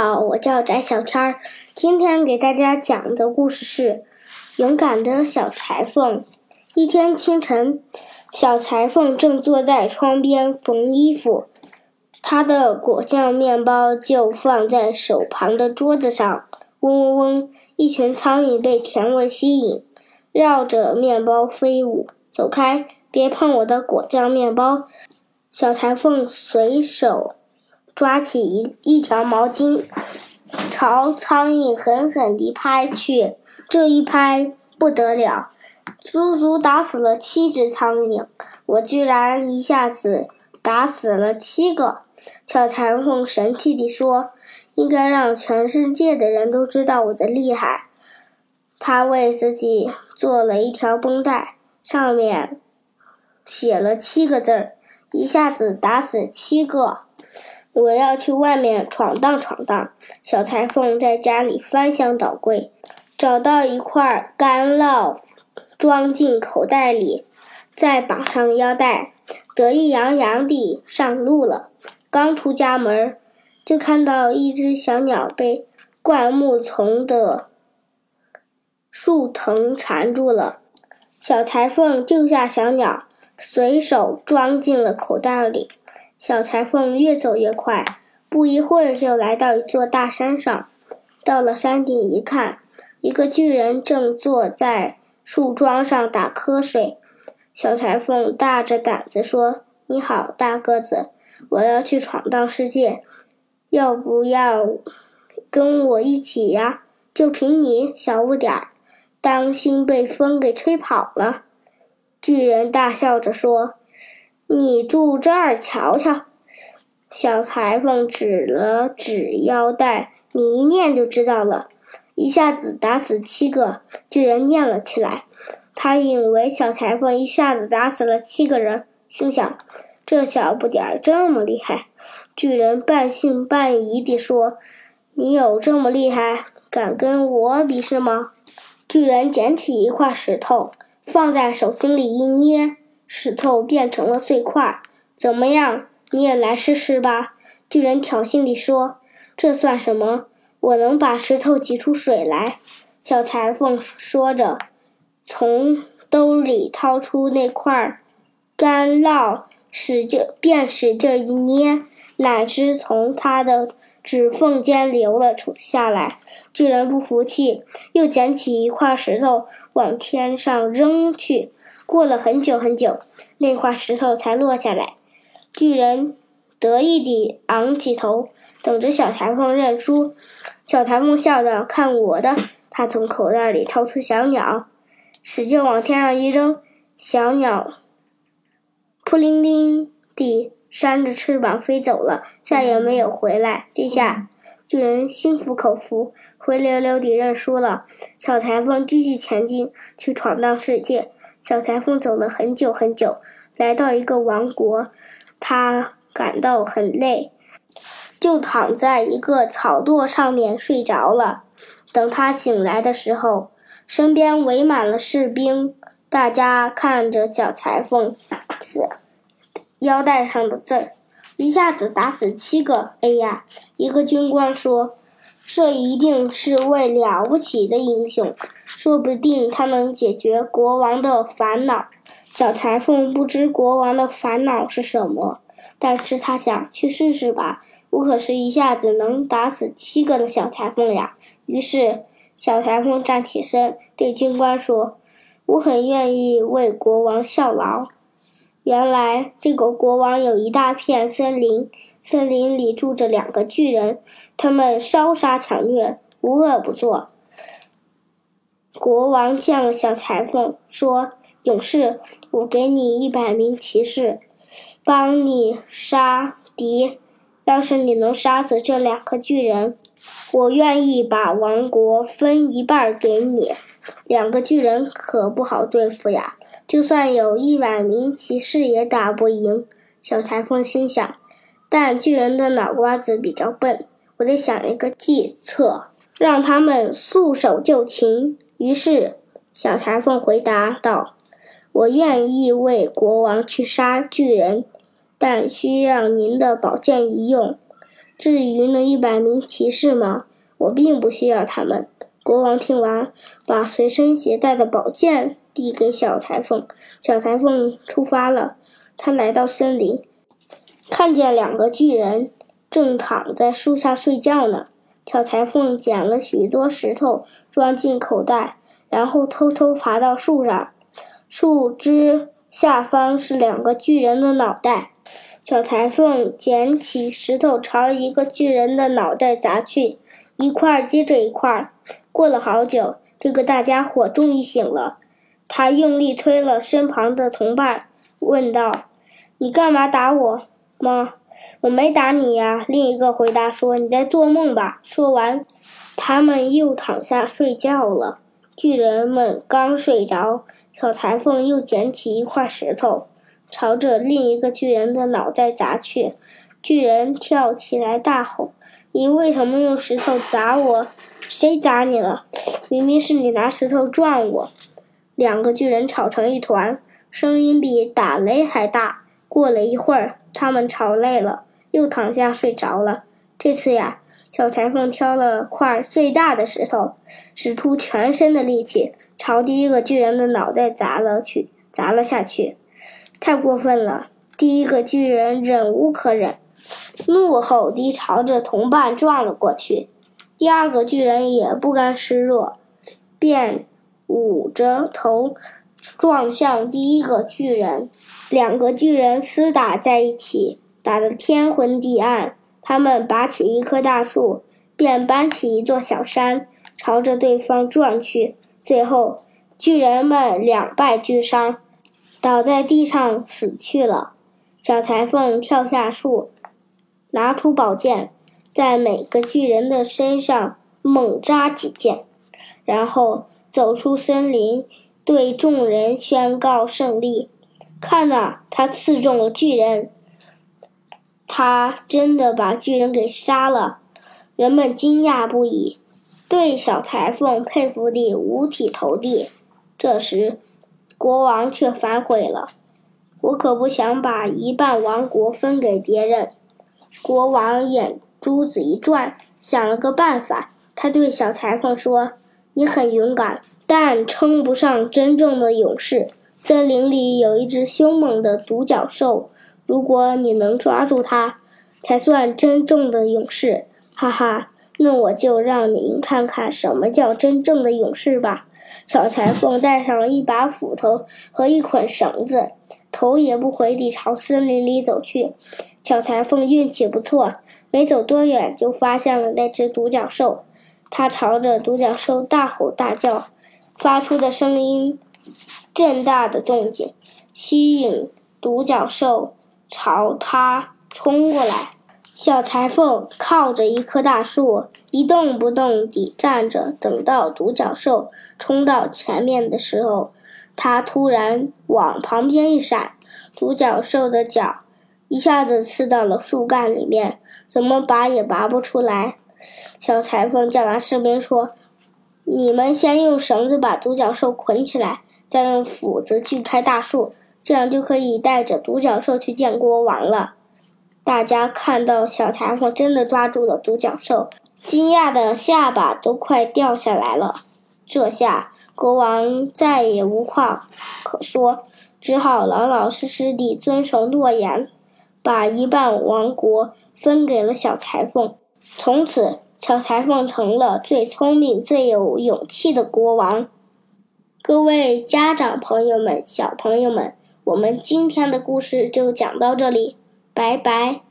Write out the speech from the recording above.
好，我叫翟小天儿。今天给大家讲的故事是《勇敢的小裁缝》。一天清晨，小裁缝正坐在窗边缝衣服，他的果酱面包就放在手旁的桌子上。嗡嗡嗡，一群苍蝇被甜味吸引，绕着面包飞舞。走开，别碰我的果酱面包！小裁缝随手。抓起一一条毛巾，朝苍蝇狠狠地拍去。这一拍不得了，足足打死了七只苍蝇。我居然一下子打死了七个！小裁缝神气地说：“应该让全世界的人都知道我的厉害。”他为自己做了一条绷带，上面写了七个字儿：“一下子打死七个。”我要去外面闯荡闯荡。小裁缝在家里翻箱倒柜，找到一块干酪，装进口袋里，再绑上腰带，得意洋洋地上路了。刚出家门，就看到一只小鸟被灌木丛的树藤缠住了。小裁缝救下小鸟，随手装进了口袋里。小裁缝越走越快，不一会儿就来到一座大山上。到了山顶一看，一个巨人正坐在树桩上打瞌睡。小裁缝大着胆子说：“你好，大个子，我要去闯荡世界，要不要跟我一起呀？就凭你小不点儿，当心被风给吹跑了。”巨人大笑着说。你住这儿瞧瞧，小裁缝指了指腰带，你一念就知道了。一下子打死七个巨人，念了起来。他以为小裁缝一下子打死了七个人，心想：这小不点儿这么厉害。巨人半信半疑地说：“你有这么厉害，敢跟我比试吗？”巨人捡起一块石头，放在手心里一捏。石头变成了碎块，怎么样？你也来试试吧。巨人挑衅地说：“这算什么？我能把石头挤出水来。”小裁缝说着，从兜里掏出那块干酪，使劲便使劲一捏，奶汁从他的指缝间流了出下来。巨人不服气，又捡起一块石头往天上扔去。过了很久很久，那块石头才落下来。巨人得意地昂起头，等着小裁缝认输。小裁缝笑着：“看我的！”他从口袋里掏出小鸟，使劲往天上一扔，小鸟扑灵灵地扇着翅膀飞走了，再也没有回来。这下，巨人心服口服，灰溜溜地认输了。小裁缝继续前进，去闯荡世界。小裁缝走了很久很久，来到一个王国，他感到很累，就躺在一个草垛上面睡着了。等他醒来的时候，身边围满了士兵，大家看着小裁缝腰带上的字儿，一下子打死七个。哎呀！一个军官说。这一定是位了不起的英雄，说不定他能解决国王的烦恼。小裁缝不知国王的烦恼是什么，但是他想去试试吧。我可是一下子能打死七个的小裁缝呀！于是，小裁缝站起身，对军官说：“我很愿意为国王效劳。”原来，这个国王有一大片森林。森林里住着两个巨人，他们烧杀抢掠，无恶不作。国王见了小裁缝，说：“勇士，我给你一百名骑士，帮你杀敌。要是你能杀死这两个巨人，我愿意把王国分一半给你。两个巨人可不好对付呀，就算有一百名骑士也打不赢。”小裁缝心想。但巨人的脑瓜子比较笨，我得想一个计策，让他们束手就擒。于是，小裁缝回答道：“我愿意为国王去杀巨人，但需要您的宝剑一用。至于那一百名骑士吗？我并不需要他们。国王听完，把随身携带的宝剑递给小裁缝。小裁缝出发了。他来到森林，看见两个巨人正躺在树下睡觉呢。小裁缝捡了许多石头，装进口袋，然后偷偷爬到树上。树枝下方是两个巨人的脑袋。小裁缝捡起石头，朝一个巨人的脑袋砸去，一块接着一块。过了好久，这个大家伙终于醒了。他用力推了身旁的同伴，问道：“你干嘛打我吗？”“我没打你呀。”另一个回答说，“你在做梦吧？”说完，他们又躺下睡觉了。巨人们刚睡着，小裁缝又捡起一块石头。朝着另一个巨人的脑袋砸去，巨人跳起来大吼：“你为什么用石头砸我？谁砸你了？明明是你拿石头撞我！”两个巨人吵成一团，声音比打雷还大。过了一会儿，他们吵累了，又躺下睡着了。这次呀，小裁缝挑了块最大的石头，使出全身的力气，朝第一个巨人的脑袋砸了去，砸了下去。太过分了！第一个巨人忍无可忍，怒吼地朝着同伴撞了过去。第二个巨人也不甘示弱，便捂着头撞向第一个巨人。两个巨人厮打在一起，打得天昏地暗。他们拔起一棵大树，便搬起一座小山，朝着对方撞去。最后，巨人们两败俱伤。倒在地上死去了。小裁缝跳下树，拿出宝剑，在每个巨人的身上猛扎几剑，然后走出森林，对众人宣告胜利。看呐，他刺中了巨人，他真的把巨人给杀了。人们惊讶不已，对小裁缝佩服地五体投地。这时。国王却反悔了，我可不想把一半王国分给别人。国王眼珠子一转，想了个办法。他对小裁缝说：“你很勇敢，但称不上真正的勇士。森林里有一只凶猛的独角兽，如果你能抓住它，才算真正的勇士。”哈哈，那我就让您看看什么叫真正的勇士吧。小裁缝带上了一把斧头和一捆绳子，头也不回地朝森林里走去。小裁缝运气不错，没走多远就发现了那只独角兽。他朝着独角兽大吼大叫，发出的声音震大的动静，吸引独角兽朝他冲过来。小裁缝靠着一棵大树，一动不动地站着，等到独角兽冲到前面的时候，他突然往旁边一闪，独角兽的脚一下子刺到了树干里面，怎么拔也拔不出来。小裁缝叫完士兵说：“你们先用绳子把独角兽捆起来，再用斧子锯开大树，这样就可以带着独角兽去见国王了。”大家看到小裁缝真的抓住了独角兽，惊讶的下巴都快掉下来了。这下国王再也无话可说，只好老老实实地遵守诺言，把一半王国分给了小裁缝。从此，小裁缝成了最聪明、最有勇气的国王。各位家长朋友们、小朋友们，我们今天的故事就讲到这里。拜拜。